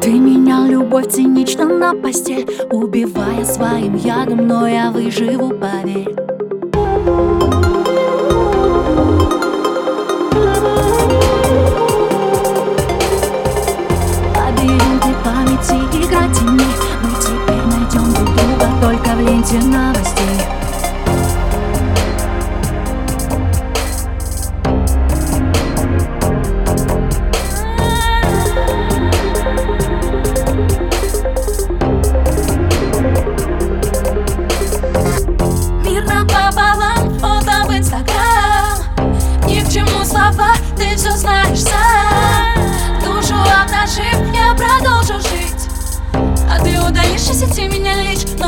Ты менял любовь цинично на постель Убивая своим ядом, но я выживу, поверь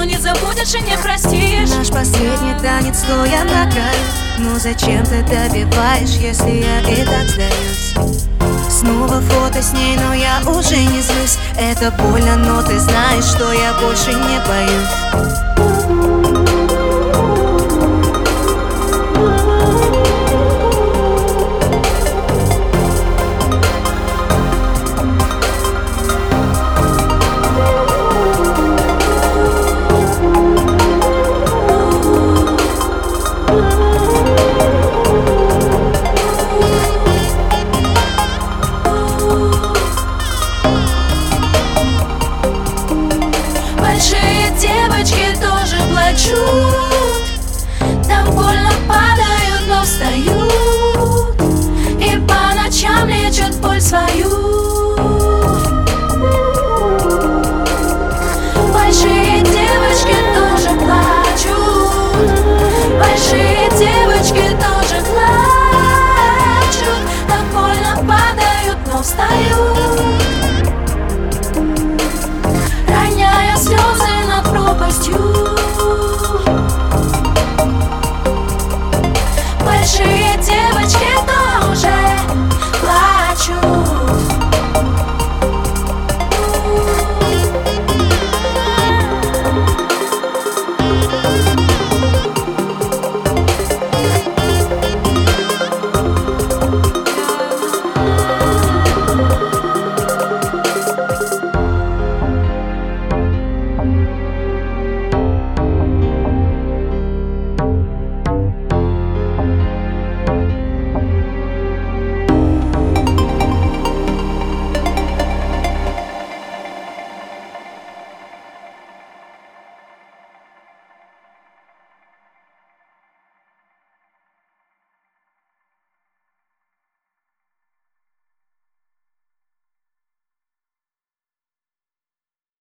Не забудешь и не простишь. Наш последний танец стоя на краю Ну зачем ты добиваешь, если я и так сдаюсь? Снова фото с ней, но я уже не злюсь. Это больно, но ты знаешь, что я больше не боюсь плачут Там больно падают, но встают И по ночам лечат боль свою